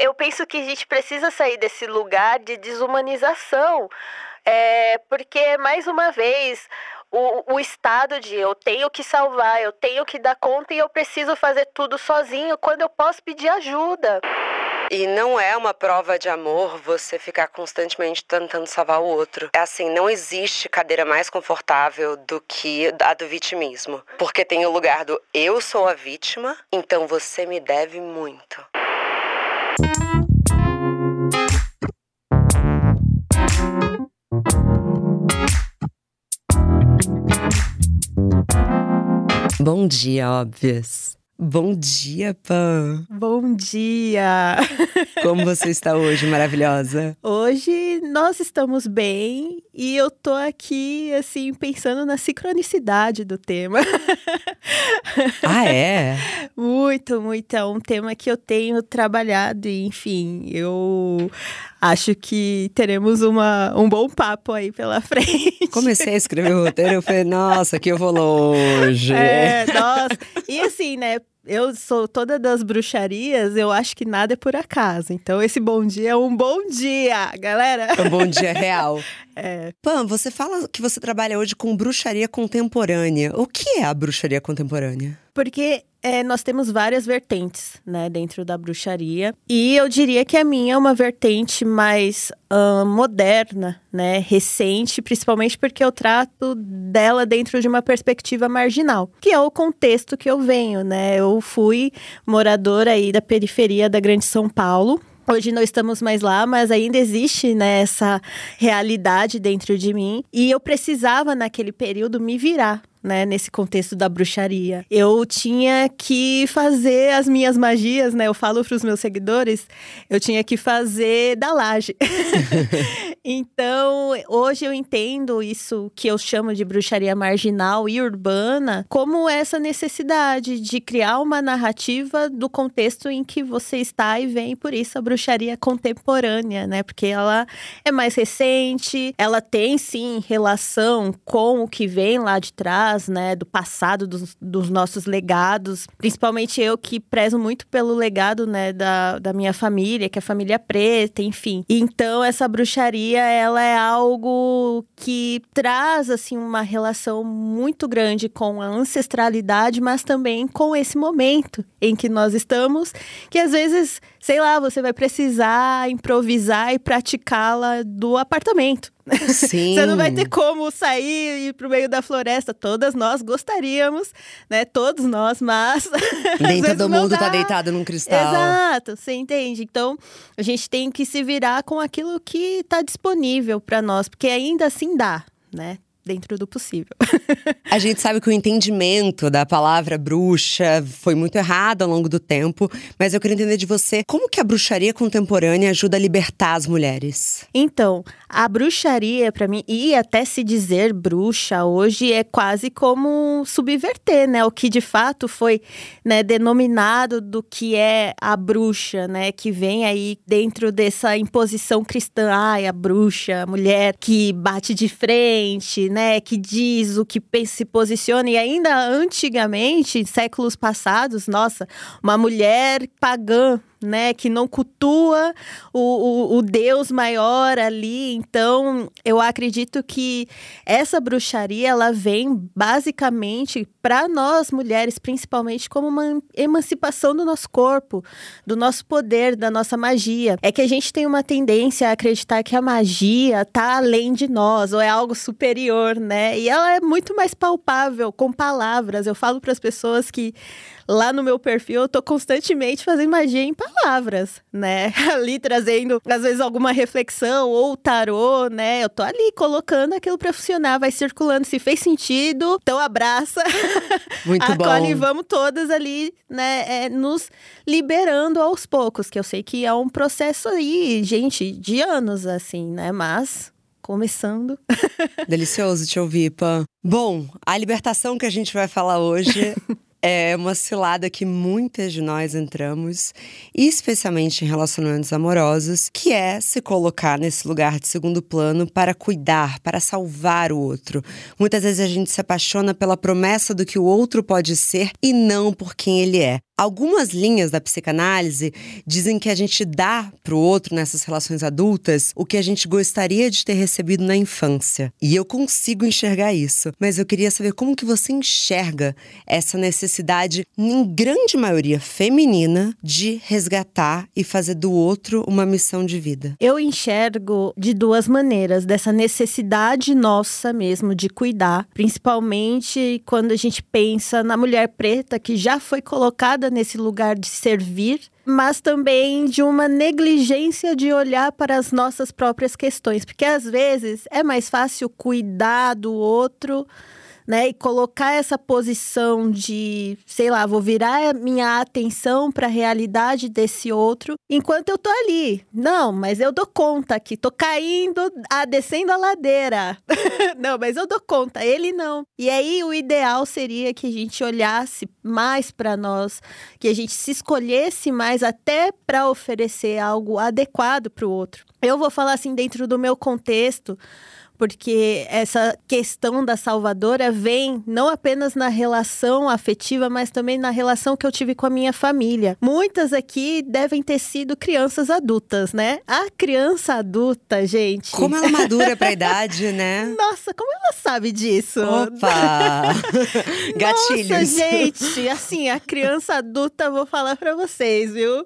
Eu penso que a gente precisa sair desse lugar de desumanização, é, porque, mais uma vez, o, o estado de eu tenho que salvar, eu tenho que dar conta e eu preciso fazer tudo sozinho quando eu posso pedir ajuda. E não é uma prova de amor você ficar constantemente tentando salvar o outro. É assim, não existe cadeira mais confortável do que a do vitimismo. Porque tem o lugar do eu sou a vítima, então você me deve muito. Bom dia, óbvias. Bom dia, Pan. Bom dia. Como você está hoje, maravilhosa? Hoje nós estamos bem e eu tô aqui assim pensando na sincronicidade do tema. Ah, é? muito, muito. É um tema que eu tenho trabalhado e, enfim, eu acho que teremos uma, um bom papo aí pela frente. Comecei a escrever o roteiro, eu falei, nossa, que eu vou longe. É, nossa. E assim, né? Eu sou toda das bruxarias, eu acho que nada é por acaso. Então, esse bom dia é um bom dia, galera. É um bom dia real. É. Pam, você fala que você trabalha hoje com bruxaria contemporânea. O que é a bruxaria contemporânea? Porque é, nós temos várias vertentes, né, dentro da bruxaria. E eu diria que a minha é uma vertente mais uh, moderna, né, recente, principalmente porque eu trato dela dentro de uma perspectiva marginal, que é o contexto que eu venho, né. Eu fui moradora aí da periferia da Grande São Paulo, Hoje não estamos mais lá, mas ainda existe né, essa realidade dentro de mim. E eu precisava, naquele período, me virar né, nesse contexto da bruxaria. Eu tinha que fazer as minhas magias, né? Eu falo para os meus seguidores, eu tinha que fazer da laje. então, hoje eu entendo isso que eu chamo de bruxaria marginal e urbana como essa necessidade de criar uma narrativa do contexto em que você está e vem, por isso a bruxaria contemporânea, né? Porque ela é mais recente, ela tem sim relação com o que vem lá de trás né, do passado, dos, dos, nossos legados. Principalmente eu que prezo muito pelo legado, né, da, da minha família, que é a família preta, enfim. Então, essa bruxaria, ela é algo que traz, assim, uma relação muito grande com a ancestralidade, mas também com esse momento em que nós estamos, que às vezes, sei lá, você vai precisar improvisar e praticá-la do apartamento. Sim. Você não vai ter como sair e ir pro meio da floresta. Todas nós gostaríamos, né? Todos nós, mas. Nem todo mundo tá deitado num cristal. Exato, você entende? Então, a gente tem que se virar com aquilo que tá disponível para nós, porque ainda assim dá, né? Dentro do possível. a gente sabe que o entendimento da palavra bruxa foi muito errado ao longo do tempo, mas eu queria entender de você como que a bruxaria contemporânea ajuda a libertar as mulheres. Então, a bruxaria para mim e até se dizer bruxa hoje é quase como subverter, né, o que de fato foi, né, denominado do que é a bruxa, né, que vem aí dentro dessa imposição cristã, ai, a bruxa, a mulher que bate de frente, né? Né, que diz o que se posiciona, e ainda antigamente, séculos passados, nossa, uma mulher pagã né, que não cultua o, o, o, Deus maior ali. Então, eu acredito que essa bruxaria ela vem basicamente para nós mulheres, principalmente como uma emancipação do nosso corpo, do nosso poder, da nossa magia. É que a gente tem uma tendência a acreditar que a magia está além de nós ou é algo superior, né? E ela é muito mais palpável com palavras. Eu falo para as pessoas que lá no meu perfil eu tô constantemente fazendo magia em palavras, né? Ali trazendo, às vezes, alguma reflexão ou tarô, né? Eu tô ali colocando aquilo pra funcionar, vai circulando. Se fez sentido, então abraça. Muito Acolhe, bom. e vamos todas ali, né? É, nos liberando aos poucos, que eu sei que é um processo aí, gente, de anos, assim, né? Mas começando. Delicioso te ouvir, Pan. Bom, a libertação que a gente vai falar hoje é uma cilada que muitas de nós entramos, especialmente em relacionamentos amorosos, que é se colocar nesse lugar de segundo plano para cuidar, para salvar o outro. Muitas vezes a gente se apaixona pela promessa do que o outro pode ser e não por quem ele é. Algumas linhas da psicanálise dizem que a gente dá para o outro nessas relações adultas o que a gente gostaria de ter recebido na infância. E eu consigo enxergar isso, mas eu queria saber como que você enxerga essa necessidade, em grande maioria feminina, de resgatar e fazer do outro uma missão de vida. Eu enxergo de duas maneiras, dessa necessidade nossa mesmo de cuidar, principalmente quando a gente pensa na mulher preta que já foi colocada nesse lugar de servir, mas também de uma negligência de olhar para as nossas próprias questões, porque às vezes é mais fácil cuidar do outro né? E colocar essa posição de, sei lá, vou virar minha atenção para a realidade desse outro enquanto eu tô ali. Não, mas eu dou conta que tô caindo, a, descendo a ladeira. não, mas eu dou conta, ele não. E aí o ideal seria que a gente olhasse mais para nós, que a gente se escolhesse mais até para oferecer algo adequado para o outro. Eu vou falar assim dentro do meu contexto, porque essa questão da salvadora vem não apenas na relação afetiva, mas também na relação que eu tive com a minha família. Muitas aqui devem ter sido crianças adultas, né? A criança adulta, gente. Como ela madura pra idade, né? Nossa, como ela sabe disso? Opa! Gatilhos. Nossa, gente, assim, a criança adulta, vou falar para vocês, viu?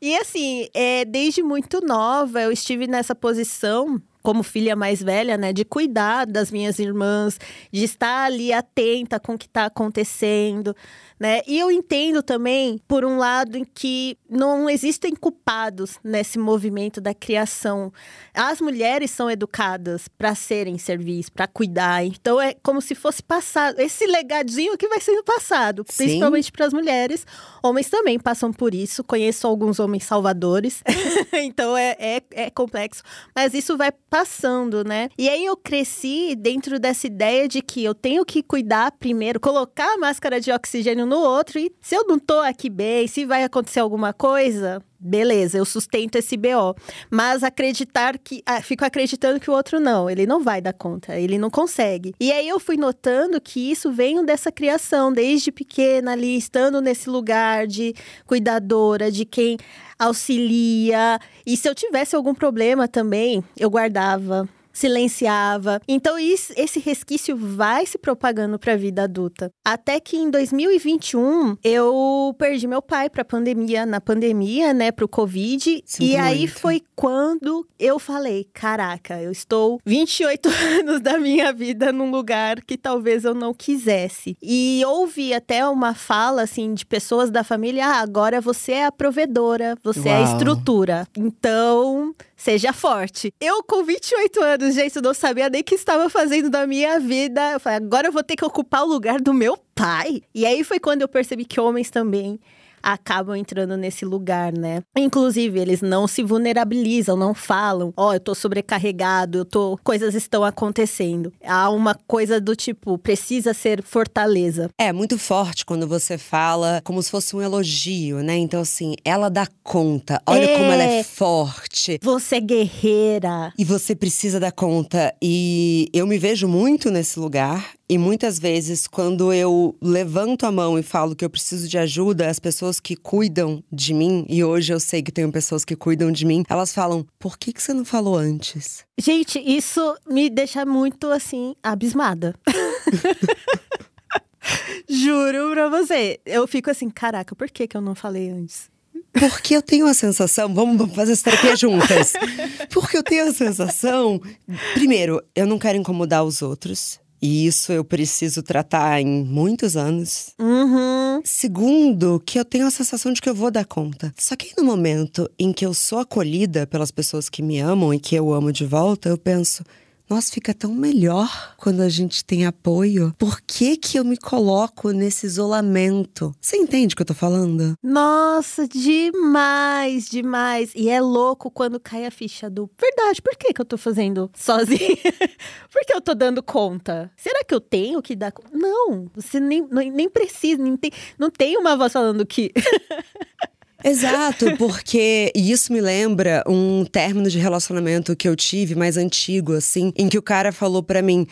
E assim, é, desde muito nova eu estive nessa posição como filha mais velha, né, de cuidar das minhas irmãs, de estar ali atenta com o que está acontecendo, né? E eu entendo também, por um lado, em que não existem culpados nesse movimento da criação. As mulheres são educadas para serem serviço, para cuidar. Então é como se fosse passado esse legadinho que vai sendo passado, Sim. principalmente para as mulheres. Homens também passam por isso. Conheço alguns homens salvadores, então é, é, é complexo. Mas isso vai passando, né? E aí eu cresci dentro dessa ideia de que eu tenho que cuidar primeiro, colocar a máscara de oxigênio no outro. E se eu não tô aqui bem, se vai acontecer alguma coisa, beleza, eu sustento esse BO. Mas acreditar que. Ah, fico acreditando que o outro não, ele não vai dar conta, ele não consegue. E aí eu fui notando que isso vem dessa criação, desde pequena ali, estando nesse lugar de cuidadora, de quem auxilia. E se eu tivesse algum problema também, eu guardava silenciava. Então isso, esse resquício vai se propagando para a vida adulta. Até que em 2021 eu perdi meu pai para pandemia, na pandemia, né, pro Covid, Sinto e aí muito. foi quando eu falei, caraca, eu estou 28 anos da minha vida num lugar que talvez eu não quisesse. E ouvi até uma fala assim de pessoas da família, ah, agora você é a provedora, você Uau. é a estrutura. Então, seja forte. Eu, com 28 anos, gente, não sabia nem o que estava fazendo da minha vida. Eu falei, agora eu vou ter que ocupar o lugar do meu pai. E aí foi quando eu percebi que homens também acabam entrando nesse lugar, né? Inclusive, eles não se vulnerabilizam, não falam, ó, oh, eu tô sobrecarregado, eu tô. coisas estão acontecendo. Há uma coisa do tipo, precisa ser fortaleza. É muito forte quando você fala como se fosse um elogio, né? Então, assim, ela dá conta. Olha é, como ela é forte. Você é guerreira. E você precisa dar conta. E eu me vejo muito nesse lugar. E muitas vezes, quando eu levanto a mão e falo que eu preciso de ajuda, as pessoas que cuidam de mim, e hoje eu sei que tenho pessoas que cuidam de mim, elas falam: por que, que você não falou antes? Gente, isso me deixa muito assim, abismada. Juro pra você. Eu fico assim, caraca, por que, que eu não falei antes? Porque eu tenho a sensação, vamos fazer essa terapia juntas. Porque eu tenho a sensação, primeiro, eu não quero incomodar os outros. E isso eu preciso tratar em muitos anos. Uhum. Segundo, que eu tenho a sensação de que eu vou dar conta. Só que no momento em que eu sou acolhida pelas pessoas que me amam e que eu amo de volta, eu penso: nossa, fica tão melhor quando a gente tem apoio. Por que que eu me coloco nesse isolamento? Você entende o que eu tô falando? Nossa, demais, demais. E é louco quando cai a ficha do verdade, por que que eu tô fazendo sozinha? por que eu tô dando conta? Será que eu tenho que dar Não, você nem, nem precisa, nem tem, não tem uma voz falando que Exato, porque isso me lembra um término de relacionamento que eu tive mais antigo, assim, em que o cara falou para mim: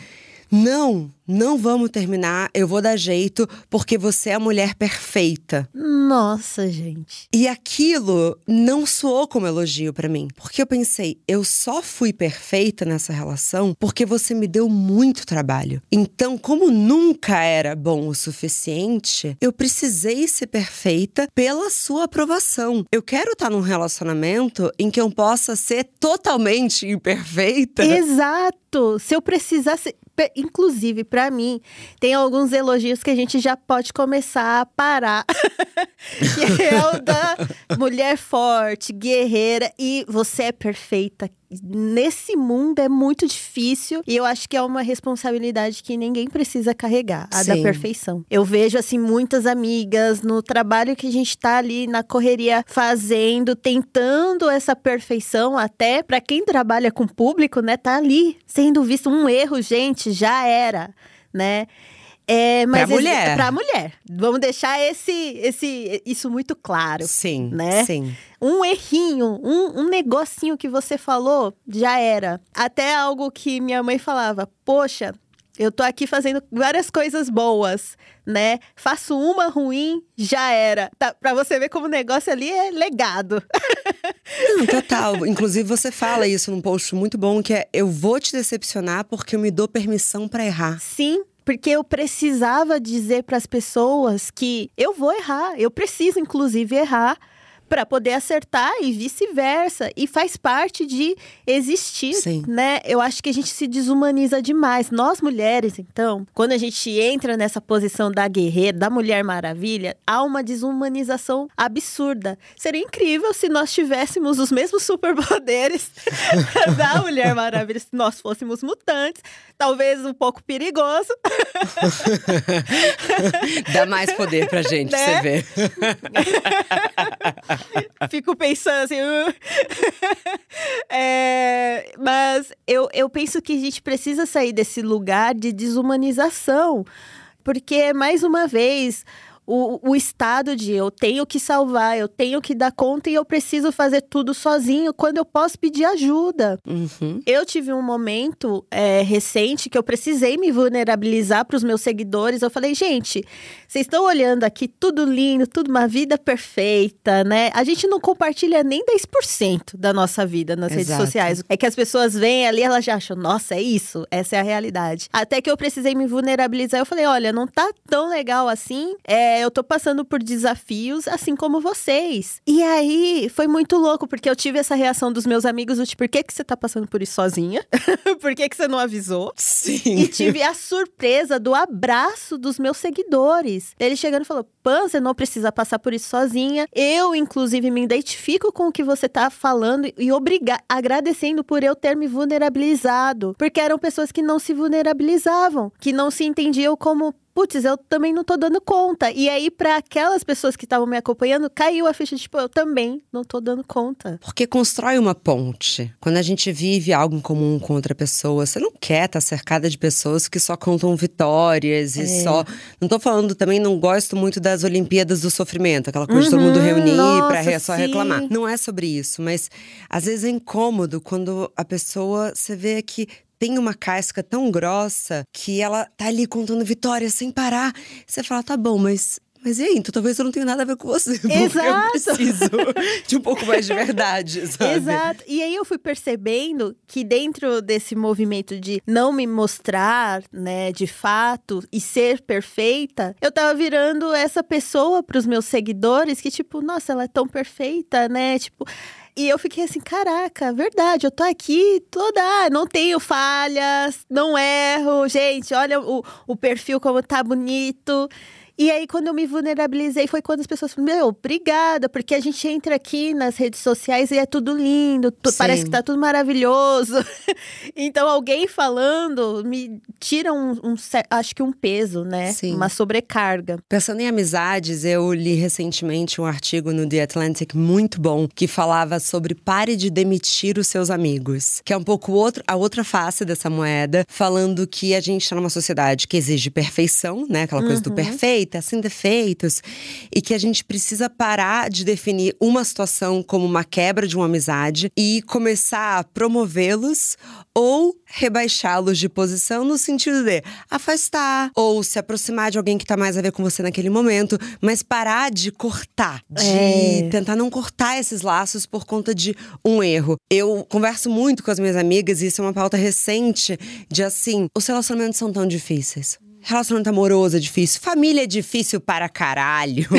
Não, não vamos terminar, eu vou dar jeito, porque você é a mulher perfeita. Nossa, gente. E aquilo não soou como elogio para mim, porque eu pensei, eu só fui perfeita nessa relação porque você me deu muito trabalho. Então, como nunca era bom o suficiente, eu precisei ser perfeita pela sua aprovação. Eu quero estar num relacionamento em que eu possa ser totalmente imperfeita. Exato. Se eu precisasse inclusive para mim, tem alguns elogios que a gente já pode começar a parar. que é o da mulher forte, guerreira e você é perfeita nesse mundo é muito difícil e eu acho que é uma responsabilidade que ninguém precisa carregar, a Sim. da perfeição. Eu vejo assim muitas amigas no trabalho que a gente tá ali na correria fazendo, tentando essa perfeição até para quem trabalha com público, né, tá ali sendo visto um erro, gente, já era, né? É, mas pra mulher. Pra mulher. Vamos deixar esse, esse, isso muito claro. Sim, né? sim. Um errinho, um, um negocinho que você falou, já era. Até algo que minha mãe falava, poxa, eu tô aqui fazendo várias coisas boas, né? Faço uma ruim, já era. Tá, pra você ver como o negócio ali é legado. Não, total. Inclusive, você fala isso num post muito bom, que é eu vou te decepcionar porque eu me dou permissão para errar. Sim, porque eu precisava dizer para as pessoas que eu vou errar, eu preciso inclusive errar para poder acertar e vice-versa. E faz parte de existir, Sim. né? Eu acho que a gente se desumaniza demais. Nós mulheres, então, quando a gente entra nessa posição da guerreira, da mulher maravilha, há uma desumanização absurda. Seria incrível se nós tivéssemos os mesmos superpoderes da mulher maravilha, se nós fôssemos mutantes. Talvez um pouco perigoso. Dá mais poder pra gente, né? você ver. Fico pensando assim. É, mas eu, eu penso que a gente precisa sair desse lugar de desumanização. Porque, mais uma vez, o, o estado de eu tenho que salvar, eu tenho que dar conta e eu preciso fazer tudo sozinho quando eu posso pedir ajuda. Uhum. Eu tive um momento é, recente que eu precisei me vulnerabilizar para os meus seguidores. Eu falei, gente, vocês estão olhando aqui tudo lindo, tudo uma vida perfeita, né? A gente não compartilha nem 10% da nossa vida nas Exato. redes sociais. É que as pessoas vêm ali, elas já acham, nossa, é isso, essa é a realidade. Até que eu precisei me vulnerabilizar. Eu falei, olha, não tá tão legal assim. É, eu tô passando por desafios assim como vocês. E aí foi muito louco, porque eu tive essa reação dos meus amigos: do tipo, por que, que você tá passando por isso sozinha? por que, que você não avisou? Sim. E tive a surpresa do abraço dos meus seguidores. Ele chegando e falou: Pan, você não precisa passar por isso sozinha. Eu, inclusive, me identifico com o que você tá falando e obriga agradecendo por eu ter me vulnerabilizado. Porque eram pessoas que não se vulnerabilizavam, que não se entendiam como putz, eu também não tô dando conta. E aí, para aquelas pessoas que estavam me acompanhando, caiu a ficha de, tipo, eu também não tô dando conta. Porque constrói uma ponte. Quando a gente vive algo em comum com outra pessoa, você não quer estar tá cercada de pessoas que só contam vitórias e é. só. Não tô falando também, não gosto muito das Olimpíadas do Sofrimento, aquela coisa uhum, de todo mundo uhum. reunir pra re... só reclamar. Não é sobre isso, mas às vezes é incômodo quando a pessoa, você vê que tem uma casca tão grossa que ela tá ali contando vitórias sem parar. Você fala, tá bom, mas mas e aí? Então talvez eu não tenha nada a ver com você. Exato. Eu preciso de um pouco mais de verdade, sabe? Exato. E aí eu fui percebendo que dentro desse movimento de não me mostrar, né, de fato, e ser perfeita, eu tava virando essa pessoa para os meus seguidores que, tipo, nossa, ela é tão perfeita, né? Tipo. E eu fiquei assim, caraca, verdade, eu tô aqui toda, ah, não tenho falhas, não erro, gente, olha o, o perfil como tá bonito. E aí, quando eu me vulnerabilizei, foi quando as pessoas falaram: Meu, obrigada, porque a gente entra aqui nas redes sociais e é tudo lindo, tu, parece que tá tudo maravilhoso. então, alguém falando me tira um, um, acho que um peso, né? Sim. Uma sobrecarga. Pensando em amizades, eu li recentemente um artigo no The Atlantic muito bom que falava sobre pare de demitir os seus amigos, que é um pouco outro, a outra face dessa moeda, falando que a gente tá numa sociedade que exige perfeição, né? Aquela coisa uhum. do perfeito perfeita, sem defeitos, e que a gente precisa parar de definir uma situação como uma quebra de uma amizade e começar a promovê-los ou rebaixá-los de posição no sentido de afastar ou se aproximar de alguém que tá mais a ver com você naquele momento, mas parar de cortar, de é. tentar não cortar esses laços por conta de um erro. Eu converso muito com as minhas amigas e isso é uma pauta recente de assim, os relacionamentos são tão difíceis. Relacionamento amoroso é difícil. Família é difícil para caralho.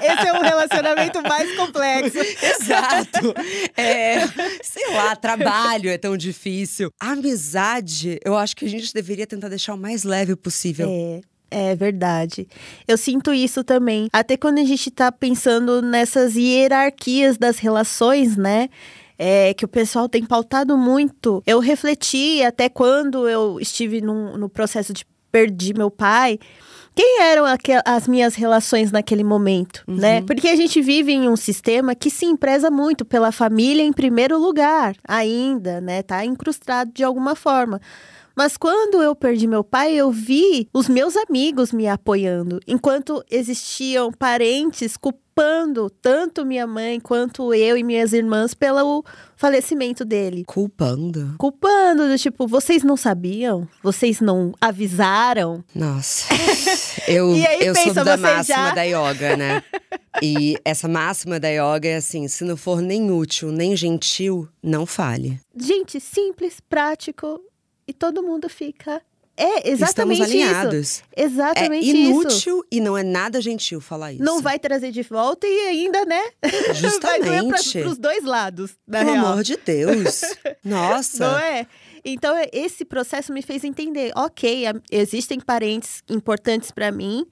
Esse é o relacionamento mais complexo. Exato. É, sei lá, trabalho é tão difícil. amizade, eu acho que a gente deveria tentar deixar o mais leve possível. É. É verdade. Eu sinto isso também. Até quando a gente tá pensando nessas hierarquias das relações, né? É, que o pessoal tem pautado muito. Eu refleti até quando eu estive num, no processo de perdi meu pai, quem eram as minhas relações naquele momento, uhum. né? Porque a gente vive em um sistema que se empresa muito pela família em primeiro lugar, ainda, né? Tá incrustado de alguma forma. Mas quando eu perdi meu pai, eu vi os meus amigos me apoiando, enquanto existiam parentes culpando tanto minha mãe quanto eu e minhas irmãs pelo falecimento dele. Culpando? Culpando, do tipo, vocês não sabiam? Vocês não avisaram? Nossa. Eu, aí, eu pensa, sou da máxima já... da yoga, né? E essa máxima da yoga é assim: se não for nem útil, nem gentil, não fale. Gente, simples, prático e todo mundo fica. É exatamente Estamos alinhados. Isso. Exatamente é inútil isso. e não é nada gentil falar isso. Não vai trazer de volta e ainda, né? Justamente. para os dois lados. Pelo real. amor de Deus. Nossa. Não é? Então, esse processo me fez entender: ok, existem parentes importantes para mim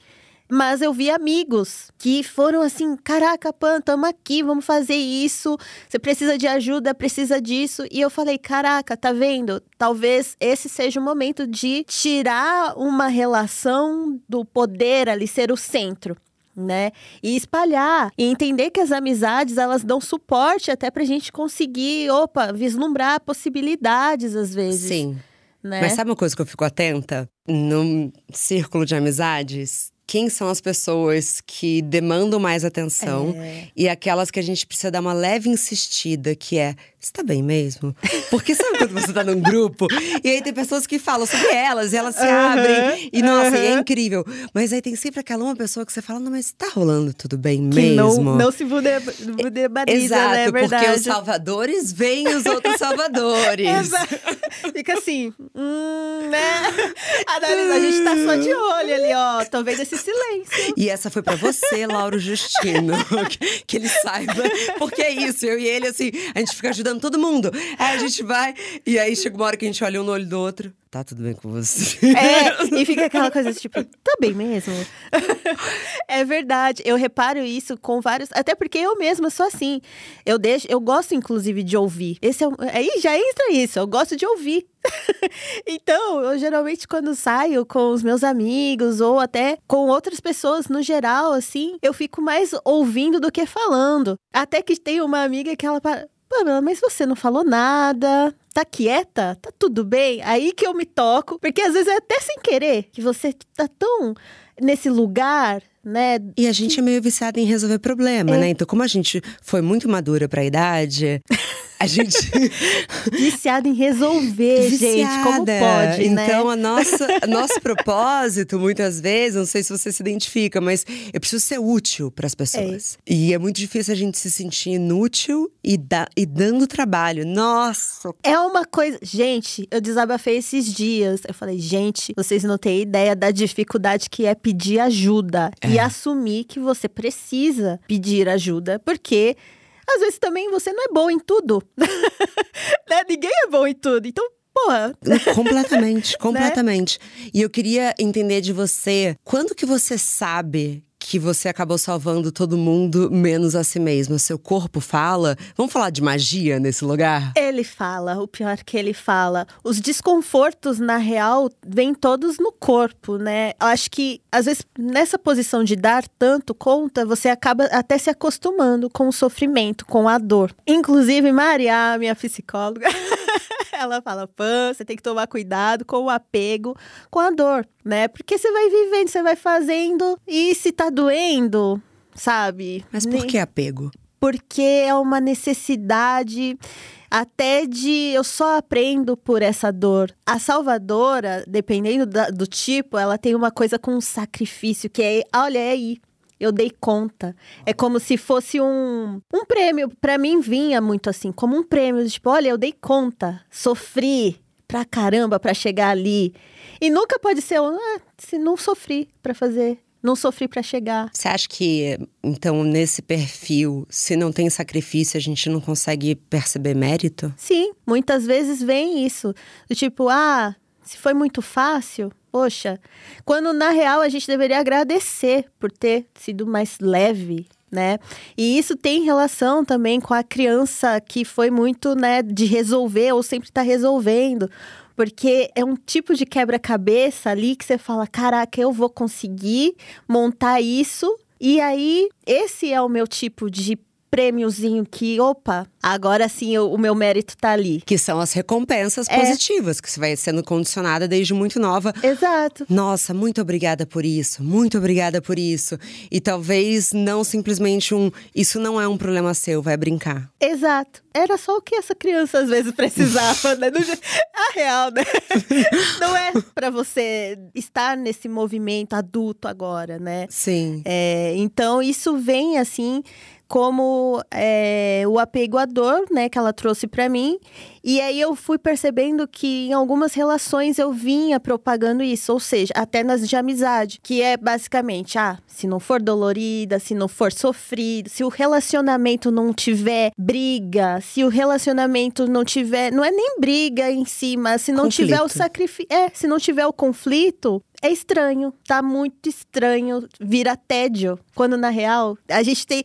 mas eu vi amigos que foram assim: caraca, Pan, tamo aqui, vamos fazer isso. Você precisa de ajuda, precisa disso. E eu falei: caraca, tá vendo? Talvez esse seja o momento de tirar uma relação do poder ali ser o centro né? E espalhar e entender que as amizades elas dão suporte até pra gente conseguir, opa, vislumbrar possibilidades às vezes. Sim. Né? Mas sabe uma coisa que eu fico atenta? No círculo de amizades, quem são as pessoas que demandam mais atenção é. e aquelas que a gente precisa dar uma leve insistida, que é você tá bem mesmo? Porque sabe quando você tá num grupo e aí tem pessoas que falam sobre elas e elas se abrem e nossa, e é incrível. Mas aí tem sempre aquela uma pessoa que você fala, não, mas tá rolando tudo bem que mesmo? Não, não se vulnerabiliza, né? Exato, né? porque os salvadores veem os outros salvadores. Exato. Fica assim, hum, né? A, a gente tá só de olho ali, ó. Vendo esse silêncio. E essa foi para você, Lauro Justino. que, que ele saiba. Porque é isso, eu e ele, assim, a gente fica ajudando todo mundo. Aí a gente vai, e aí chega uma hora que a gente olha um no olho do outro. Tá tudo bem com você? É, e fica aquela coisa tipo, tá bem mesmo? é verdade. Eu reparo isso com vários. Até porque eu mesma sou assim. Eu deixo, eu gosto, inclusive, de ouvir. Esse é, aí já entra isso, eu gosto de ouvir. então, eu geralmente, quando saio com os meus amigos ou até com outras pessoas no geral, assim, eu fico mais ouvindo do que falando. Até que tem uma amiga que ela Pamela, mas você não falou nada, tá quieta? Tá tudo bem? Aí que eu me toco, porque às vezes é até sem querer que você tá tão nesse lugar né? E a gente é meio viciada em resolver problema, é. né? Então, como a gente foi muito madura pra idade, a gente. viciada em resolver, viciada. gente. Como pode, né? Então, a nossa, nosso propósito, muitas vezes, não sei se você se identifica, mas eu preciso ser útil para as pessoas. É. E é muito difícil a gente se sentir inútil e, da, e dando trabalho. Nossa! É uma coisa. Gente, eu desabafei esses dias. Eu falei, gente, vocês não têm ideia da dificuldade que é pedir ajuda. É e assumir que você precisa pedir ajuda, porque às vezes também você não é bom em tudo. né? Ninguém é bom em tudo. Então, porra. Completamente, completamente. Né? E eu queria entender de você, quando que você sabe que você acabou salvando todo mundo, menos a si mesmo. Seu corpo fala. Vamos falar de magia nesse lugar? Ele fala, o pior que ele fala. Os desconfortos, na real, vêm todos no corpo, né? Eu acho que, às vezes, nessa posição de dar tanto conta, você acaba até se acostumando com o sofrimento, com a dor. Inclusive, Maria, minha psicóloga. ela fala, Pan, você tem que tomar cuidado com o apego, com a dor, né? Porque você vai vivendo, você vai fazendo, e se tá doendo, sabe? Mas por que apego? Porque é uma necessidade até de eu só aprendo por essa dor. A salvadora, dependendo da, do tipo, ela tem uma coisa com um sacrifício, que é, olha, é aí. Eu dei conta. É como se fosse um, um prêmio. Para mim vinha muito assim, como um prêmio. Tipo, olha, eu dei conta. Sofri pra caramba para chegar ali. E nunca pode ser, ah, se não sofri para fazer não sofri para chegar. Você acha que, então, nesse perfil, se não tem sacrifício, a gente não consegue perceber mérito? Sim, muitas vezes vem isso. Do tipo, ah, se foi muito fácil, poxa. Quando na real a gente deveria agradecer por ter sido mais leve, né? E isso tem relação também com a criança que foi muito, né, de resolver ou sempre está resolvendo. Porque é um tipo de quebra-cabeça ali que você fala: caraca, eu vou conseguir montar isso. E aí, esse é o meu tipo de prêmiozinho que, opa, agora sim o, o, meu mérito tá ali. Que são as recompensas é. positivas, que você vai sendo condicionada desde muito nova. Exato. Nossa, muito obrigada por isso, muito obrigada por isso. E talvez não simplesmente um, isso não é um problema seu, vai brincar. Exato. Era só o que essa criança às vezes precisava, né? A real, né? Não é para você estar nesse movimento adulto agora, né? Sim. É, então isso vem assim como é, o apego à dor, né, que ela trouxe para mim. E aí eu fui percebendo que em algumas relações eu vinha propagando isso, ou seja, até nas de amizade, que é basicamente, ah, se não for dolorida, se não for sofrido, se o relacionamento não tiver briga, se o relacionamento não tiver, não é nem briga em si, mas se não conflito. tiver o sacrifício, é, se não tiver o conflito, é estranho, tá muito estranho, vira tédio. Quando na real, a gente tem.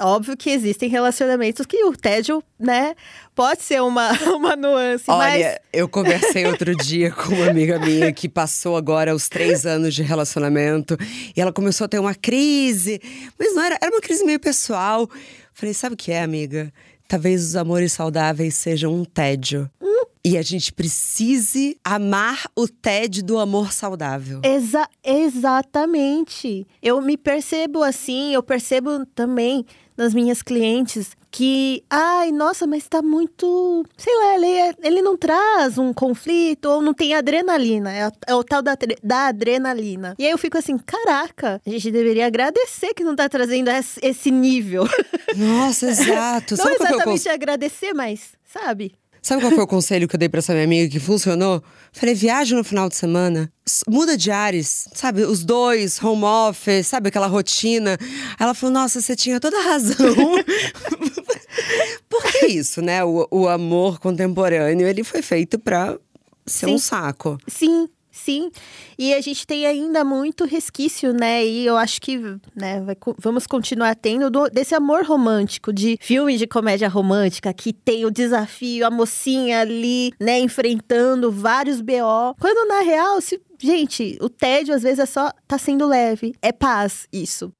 Óbvio que existem relacionamentos que o tédio, né, pode ser uma, uma nuance. Olha, mas... eu conversei outro dia com uma amiga minha que passou agora os três anos de relacionamento e ela começou a ter uma crise, mas não era, era uma crise meio pessoal. Falei, sabe o que é, amiga? Talvez os amores saudáveis sejam um tédio. Hum e a gente precise amar o TED do amor saudável. Exa exatamente. Eu me percebo assim, eu percebo também nas minhas clientes que, ai, nossa, mas tá muito. Sei lá, ele, é, ele não traz um conflito ou não tem adrenalina. É, é o tal da, da adrenalina. E aí eu fico assim, caraca, a gente deveria agradecer que não tá trazendo esse nível. Nossa, exato. não Sabe exatamente agradecer, mas, sabe? Sabe qual foi o conselho que eu dei pra essa minha amiga que funcionou? Falei, viaja no final de semana, muda de ares, sabe? Os dois, home office, sabe? Aquela rotina. Ela falou, nossa, você tinha toda a razão. Por que isso, né? O, o amor contemporâneo, ele foi feito pra ser Sim. um saco. Sim, sim. E a gente tem ainda muito resquício, né? E eu acho que né, vai, vamos continuar tendo do, desse amor romântico, de filmes de comédia romântica, que tem o desafio, a mocinha ali, né, enfrentando vários BO. Quando na real, se Gente, o tédio às vezes é só tá sendo leve. É paz, isso.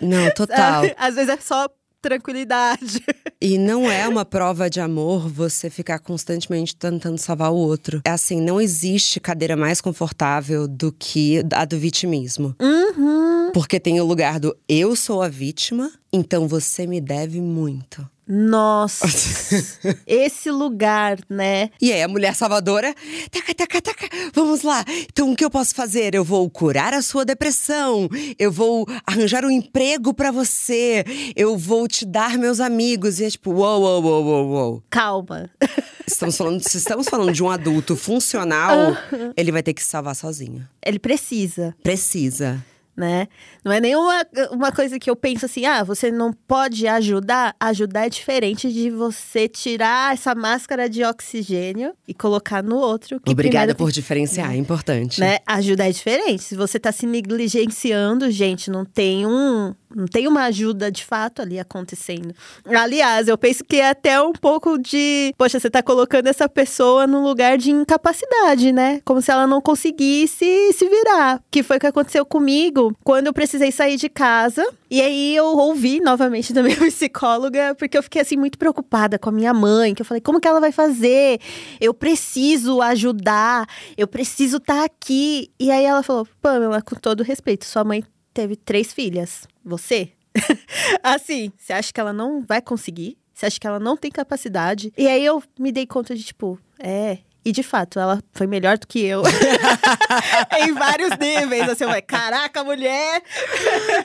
Não, total. às vezes é só tranquilidade. E não é uma prova de amor você ficar constantemente tentando salvar o outro. É assim, não existe cadeira mais confortável do que a do vitimismo. Uhum. Porque tem o lugar do eu sou a vítima, então você me deve muito. Nossa, esse lugar, né? E aí, a mulher salvadora, taca, taca, taca, vamos lá. Então, o que eu posso fazer? Eu vou curar a sua depressão, eu vou arranjar um emprego para você, eu vou te dar meus amigos. E é tipo, uou, uou, uou, uou, uou. Calma. Estamos falando, se estamos falando de um adulto funcional, ele vai ter que se salvar sozinho. Ele precisa. Precisa né? Não é nenhuma uma coisa que eu penso assim, ah, você não pode ajudar. Ajudar é diferente de você tirar essa máscara de oxigênio e colocar no outro. Obrigada por diferenciar, é importante. Né? Ajudar é diferente. Se você tá se negligenciando, gente, não tem um não tem uma ajuda de fato ali acontecendo. Aliás, eu penso que é até um pouco de. Poxa, você tá colocando essa pessoa num lugar de incapacidade, né? Como se ela não conseguisse se virar. Que foi o que aconteceu comigo quando eu precisei sair de casa. E aí eu ouvi novamente da minha psicóloga, porque eu fiquei assim muito preocupada com a minha mãe, que eu falei, como que ela vai fazer? Eu preciso ajudar, eu preciso estar tá aqui. E aí ela falou: Pamela, com todo respeito, sua mãe teve três filhas. Você? assim, você acha que ela não vai conseguir? Você acha que ela não tem capacidade? E aí eu me dei conta de, tipo, é. E de fato, ela foi melhor do que eu. em vários níveis. Assim, eu caraca, mulher!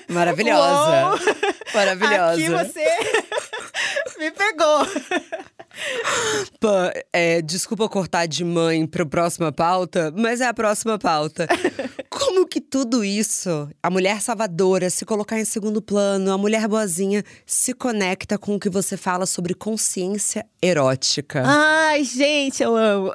Maravilhosa! Uou. Maravilhosa. Aqui você me pegou. Pã, é, desculpa cortar de mãe para a próxima pauta, mas é a próxima pauta. Como que tudo isso, a mulher salvadora se colocar em segundo plano, a mulher boazinha se conecta com o que você fala sobre consciência erótica? Ai, gente, eu amo.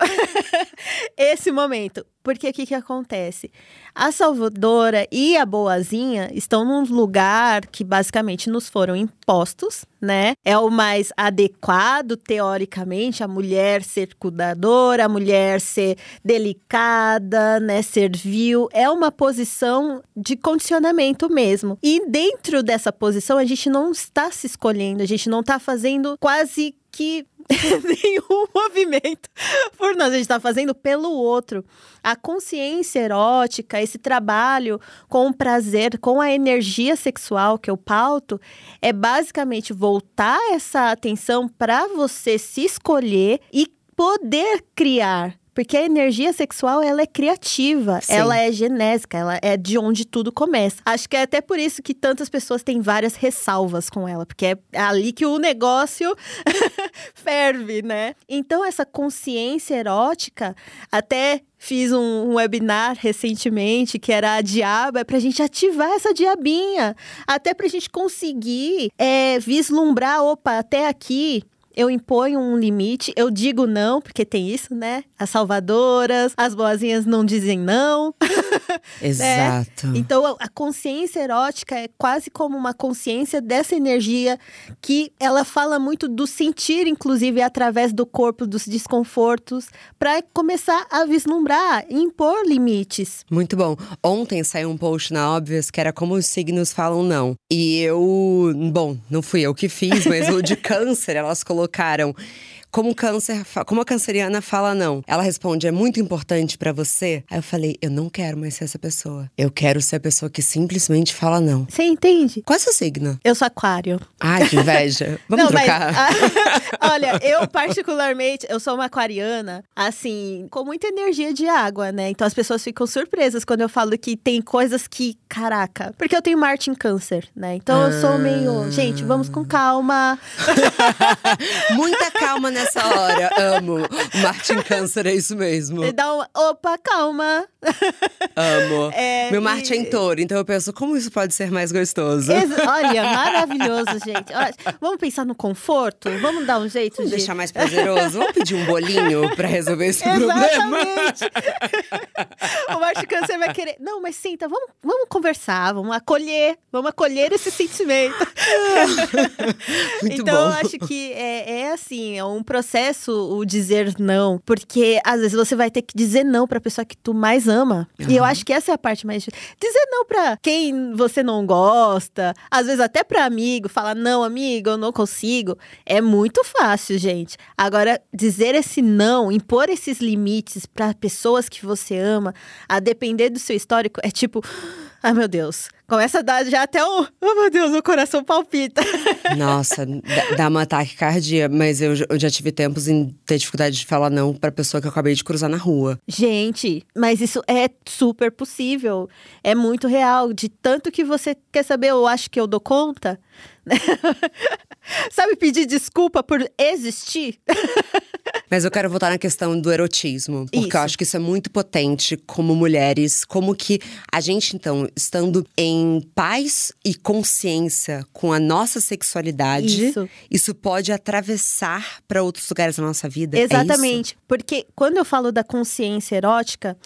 Esse momento. Porque o que, que acontece? A salvadora e a boazinha estão num lugar que basicamente nos foram impostos, né? É o mais adequado, teoricamente, a mulher ser cuidadora, a mulher ser delicada, né? Servil. É uma posição de condicionamento mesmo. E dentro dessa posição, a gente não está se escolhendo, a gente não está fazendo quase que nenhum movimento por nós, a gente está fazendo pelo outro. A consciência erótica, esse trabalho com o prazer, com a energia sexual que eu pauto, é basicamente voltar essa atenção para você se escolher e poder criar porque a energia sexual, ela é criativa, Sim. ela é genésica, ela é de onde tudo começa. Acho que é até por isso que tantas pessoas têm várias ressalvas com ela, porque é ali que o negócio ferve, né? Então, essa consciência erótica, até fiz um, webinar recentemente que era a diaba, é pra gente ativar essa diabinha. Até pra gente conseguir é, vislumbrar, opa, até aqui eu imponho um limite, eu digo não, porque tem isso, né? As salvadoras, as boazinhas não dizem não. Né? Exato. né? Então, a consciência erótica é quase como uma consciência dessa energia que ela fala muito do sentir, inclusive, através do corpo, dos desconfortos, para começar a vislumbrar, impor limites. Muito bom. Ontem saiu um post na Óbvias que era como os signos falam não. E eu, bom, não fui eu que fiz, mas o de câncer, elas colocaram colocaram como câncer, como a canceriana fala não. Ela responde: "É muito importante para você?". Aí eu falei: "Eu não quero mais ser essa pessoa. Eu quero ser a pessoa que simplesmente fala não". Você entende? Qual é o seu signo? Eu sou aquário. Ai, que inveja. Vamos não, trocar. Mas, olha, eu particularmente, eu sou uma aquariana, assim, com muita energia de água, né? Então as pessoas ficam surpresas quando eu falo que tem coisas que, caraca, porque eu tenho Marte em câncer, né? Então ah. eu sou meio, gente, vamos com calma. Muita calma nessa nessa hora. Amo. Martin Câncer, é isso mesmo. Dá uma. Opa, calma. Amo. É, Meu Marte e... é em touro, então eu penso, como isso pode ser mais gostoso? Ex Olha, maravilhoso, gente. Olha, vamos pensar no conforto? Vamos dar um jeito vamos de. deixar mais prazeroso? Vamos pedir um bolinho pra resolver esse Exatamente. o Marte Câncer vai querer. Não, mas senta, vamos, vamos conversar, vamos acolher, vamos acolher esse sentimento. Muito então, bom. eu acho que é, é assim, é um processo o dizer não, porque às vezes você vai ter que dizer não para a pessoa que tu mais ama. Uhum. E eu acho que essa é a parte mais difícil. Dizer não para quem você não gosta, às vezes até para amigo, falar não, amigo, eu não consigo, é muito fácil, gente. Agora dizer esse não, impor esses limites para pessoas que você ama, a depender do seu histórico, é tipo Ai, meu Deus. Começa a dar já até um. Oh, meu Deus, o coração palpita. Nossa, dá uma ataque cardíaco. Mas eu, eu, já tive tempos em ter dificuldade de falar não pra pessoa que eu acabei de cruzar na rua. Gente, mas isso é super possível. É muito real. De tanto que você quer saber, eu acho que eu dou conta. Sabe pedir desculpa por existir? Mas eu quero voltar na questão do erotismo, porque isso. eu acho que isso é muito potente como mulheres, como que a gente então, estando em paz e consciência com a nossa sexualidade, isso, isso pode atravessar para outros lugares da nossa vida. É Exatamente, é porque quando eu falo da consciência erótica,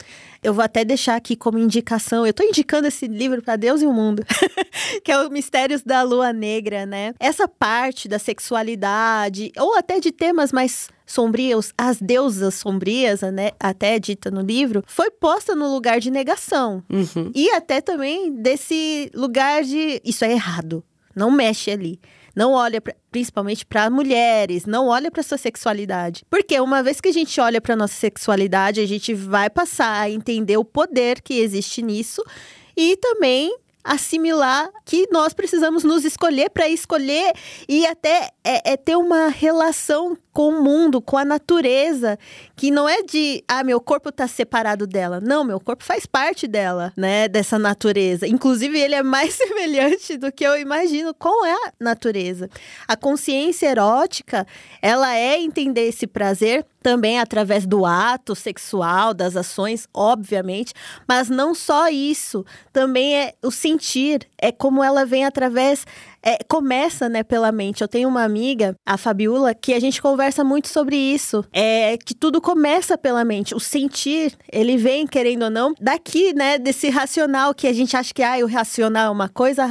eu vou até deixar aqui como indicação. Eu estou indicando esse livro para Deus e o mundo, que é o Mistérios da Lua negra, né? Essa parte da sexualidade, ou até de temas mais sombrios, as deusas sombrias, né, até dita no livro, foi posta no lugar de negação. Uhum. E até também desse lugar de isso é errado, não mexe ali. Não olha pra, principalmente para mulheres, não olha para sua sexualidade. Porque uma vez que a gente olha para nossa sexualidade, a gente vai passar a entender o poder que existe nisso e também assimilar que nós precisamos nos escolher para escolher e até é, é, ter uma relação com o mundo, com a natureza, que não é de, ah, meu corpo está separado dela. Não, meu corpo faz parte dela, né, dessa natureza. Inclusive, ele é mais semelhante do que eu imagino com a natureza. A consciência erótica, ela é entender esse prazer também através do ato sexual, das ações, obviamente, mas não só isso, também é o sentir, é como ela vem através é, começa, né, pela mente. Eu tenho uma amiga, a Fabiola, que a gente conversa muito sobre isso. É que tudo começa pela mente. O sentir, ele vem, querendo ou não, daqui, né, desse racional que a gente acha que ah, o racional é uma coisa,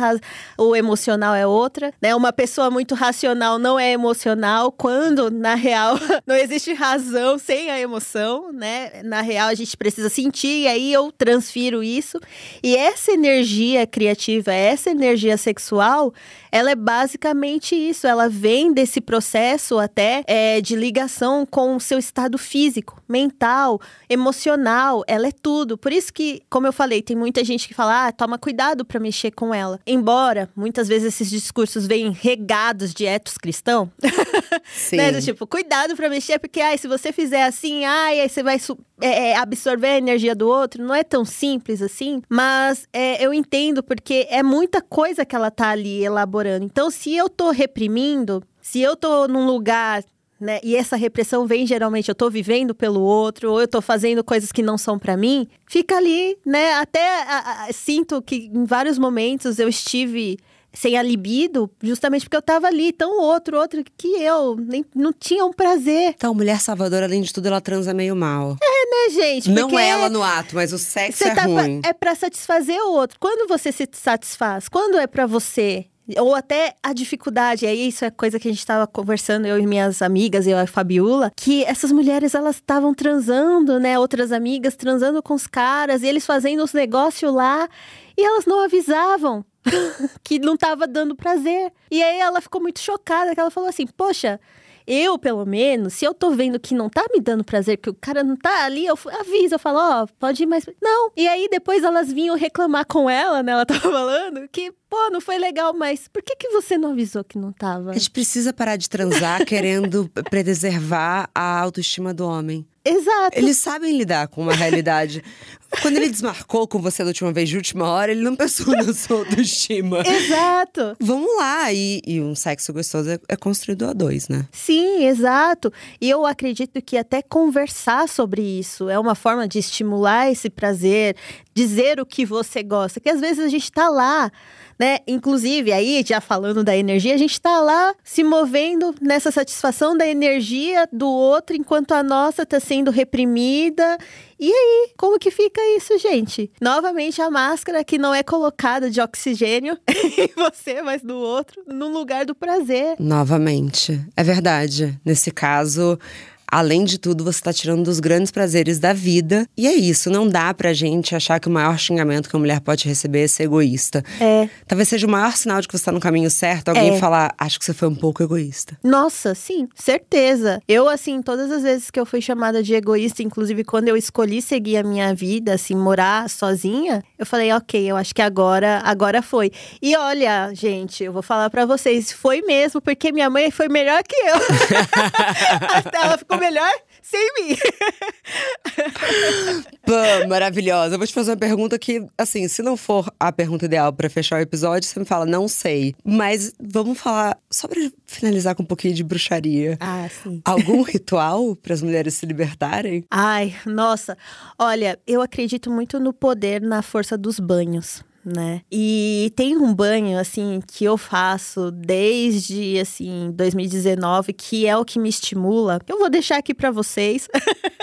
o emocional é outra. Né? Uma pessoa muito racional não é emocional, quando, na real, não existe razão sem a emoção, né? Na real, a gente precisa sentir, e aí eu transfiro isso. E essa energia criativa, essa energia sexual, ela é basicamente isso. Ela vem desse processo até é, de ligação com o seu estado físico, mental, emocional. Ela é tudo. Por isso que, como eu falei, tem muita gente que fala: ah, toma cuidado para mexer com ela. Embora muitas vezes esses discursos venham regados de etos cristão, né? Do tipo, cuidado para mexer, porque ai, se você fizer assim, ai, aí você vai é, é, absorver a energia do outro. Não é tão simples assim, mas é, eu entendo porque é muita coisa que ela tá ali elaborando. Então, se eu tô reprimindo, se eu tô num lugar né? E essa repressão vem geralmente eu tô vivendo pelo outro, ou eu tô fazendo coisas que não são para mim, fica ali, né? Até a, a, sinto que em vários momentos eu estive sem a libido, justamente porque eu tava ali, tão outro, outro que eu, nem, não tinha um prazer. Então, mulher salvadora, além de tudo, ela transa meio mal. É, né, gente? Não é ela no ato, mas o sexo é tá ruim. Pra, é pra satisfazer o outro. Quando você se satisfaz? Quando é para você? ou até a dificuldade, aí isso é coisa que a gente estava conversando, eu e minhas amigas, eu e a Fabiola, que essas mulheres elas estavam transando, né, outras amigas transando com os caras, e eles fazendo os negócios lá, e elas não avisavam. que não estava dando prazer. E aí ela ficou muito chocada, que ela falou assim: "Poxa, eu, pelo menos, se eu tô vendo que não tá me dando prazer, que o cara não tá ali, eu aviso, eu falo, ó, oh, pode ir mais. Não. E aí depois elas vinham reclamar com ela, né? Ela tava falando que, pô, não foi legal, mas por que, que você não avisou que não tava? A gente precisa parar de transar querendo preservar a autoestima do homem. Exato. Eles sabem lidar com uma realidade. Quando ele desmarcou com você da última vez, de última hora, ele não pensou na sua autoestima. Exato. Vamos lá. E, e um sexo gostoso é, é, construído a dois, né? Sim, exato. E eu acredito que até conversar sobre isso é uma forma de estimular esse prazer, dizer o que você gosta. Que às vezes a gente tá lá né? Inclusive, aí, já falando da energia, a gente está lá se movendo nessa satisfação da energia do outro, enquanto a nossa está sendo reprimida. E aí, como que fica isso, gente? Novamente, a máscara que não é colocada de oxigênio em você, mas no outro, no lugar do prazer. Novamente. É verdade. Nesse caso, Além de tudo, você está tirando dos grandes prazeres da vida. E é isso, não dá pra gente achar que o maior xingamento que a mulher pode receber é ser egoísta. É. Talvez seja o maior sinal de que você está no caminho certo alguém é. falar, acho que você foi um pouco egoísta. Nossa, sim, certeza. Eu, assim, todas as vezes que eu fui chamada de egoísta, inclusive quando eu escolhi seguir a minha vida, assim, morar sozinha, eu falei, ok, eu acho que agora, agora foi. E olha, gente, eu vou falar para vocês, foi mesmo, porque minha mãe foi melhor que eu. Ela ficou melhor sem mim. Pô, maravilhosa. Eu vou te fazer uma pergunta que, assim, se não for a pergunta ideal para fechar o episódio, você me fala, não sei. Mas vamos falar, só pra finalizar com um pouquinho de bruxaria. Ah, sim. Algum ritual para as mulheres se libertarem? Ai, nossa. Olha, eu acredito muito no poder, na força dos banhos né? E tem um banho assim que eu faço desde assim 2019 que é o que me estimula. Eu vou deixar aqui para vocês,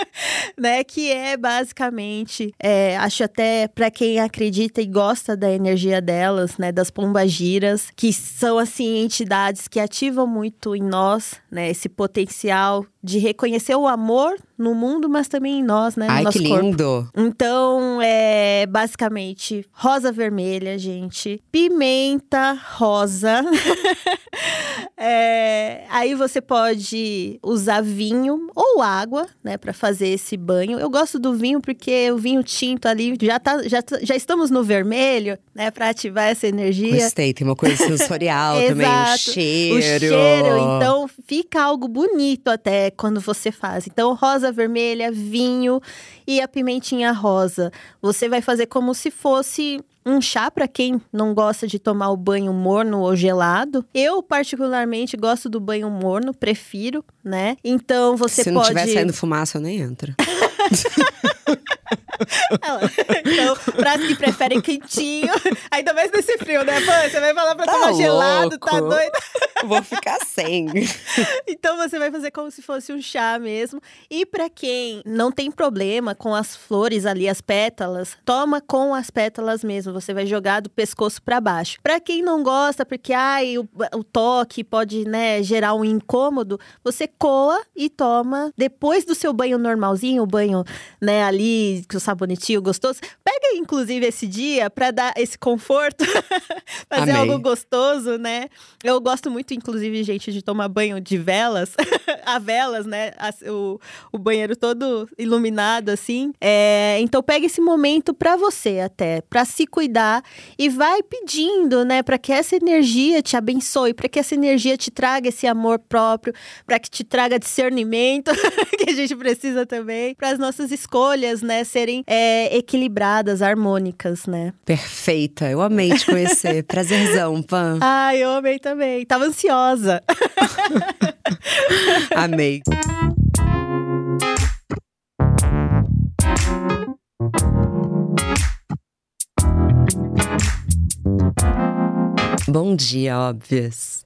né? Que é basicamente, é, acho até para quem acredita e gosta da energia delas, né? Das pombagiras, que são assim entidades que ativam muito em nós, né? Esse potencial de reconhecer o amor no mundo, mas também em nós, né? No Ai, nosso que corpo. lindo! Então, é basicamente rosa vermelha, gente. Pimenta rosa. É, aí você pode usar vinho ou água, né, para fazer esse banho. Eu gosto do vinho porque o vinho tinto ali já tá, já, tá- já estamos no vermelho, né, para ativar essa energia. Gostei, tem uma coisa sensorial também, o cheiro. O cheiro, então fica algo bonito até quando você faz. Então, rosa vermelha, vinho e a pimentinha rosa. Você vai fazer como se fosse um chá para quem não gosta de tomar o banho morno ou gelado. Eu particularmente gosto do banho morno, prefiro, né? Então você Se não pode tiver saindo fumaça, eu nem entro. Então, pra que preferem quentinho, ainda mais nesse frio, né? Pô, você vai falar pra Tá tomar gelado, tá louco. doido? Vou ficar sem. Então você vai fazer como se fosse um chá mesmo. E pra quem não tem problema com as flores ali, as pétalas, toma com as pétalas mesmo. Você vai jogar do pescoço pra baixo. Pra quem não gosta, porque ai, o, o toque pode, né, gerar um incômodo, você coa e toma depois do seu banho normalzinho, o banho, né, ali com o sabonetinho gostoso. Pega inclusive esse dia pra dar esse conforto, fazer Amei. algo gostoso, né? Eu gosto muito, inclusive, gente, de tomar banho de velas, a velas, né? O, o banheiro todo iluminado, assim. É, então, pega esse momento pra você até, pra se cuidar e vai pedindo, né? Pra que essa energia te abençoe, pra que essa energia te traga esse amor próprio, pra que te traga discernimento, que a gente precisa também, para as nossas escolhas, né? Serem é, equilibradas, harmônicas, né? Perfeita, eu amei te conhecer. Prazerzão, Pan. Ai, eu amei também. Tava ansiosa. Amei. Bom dia, óbvias.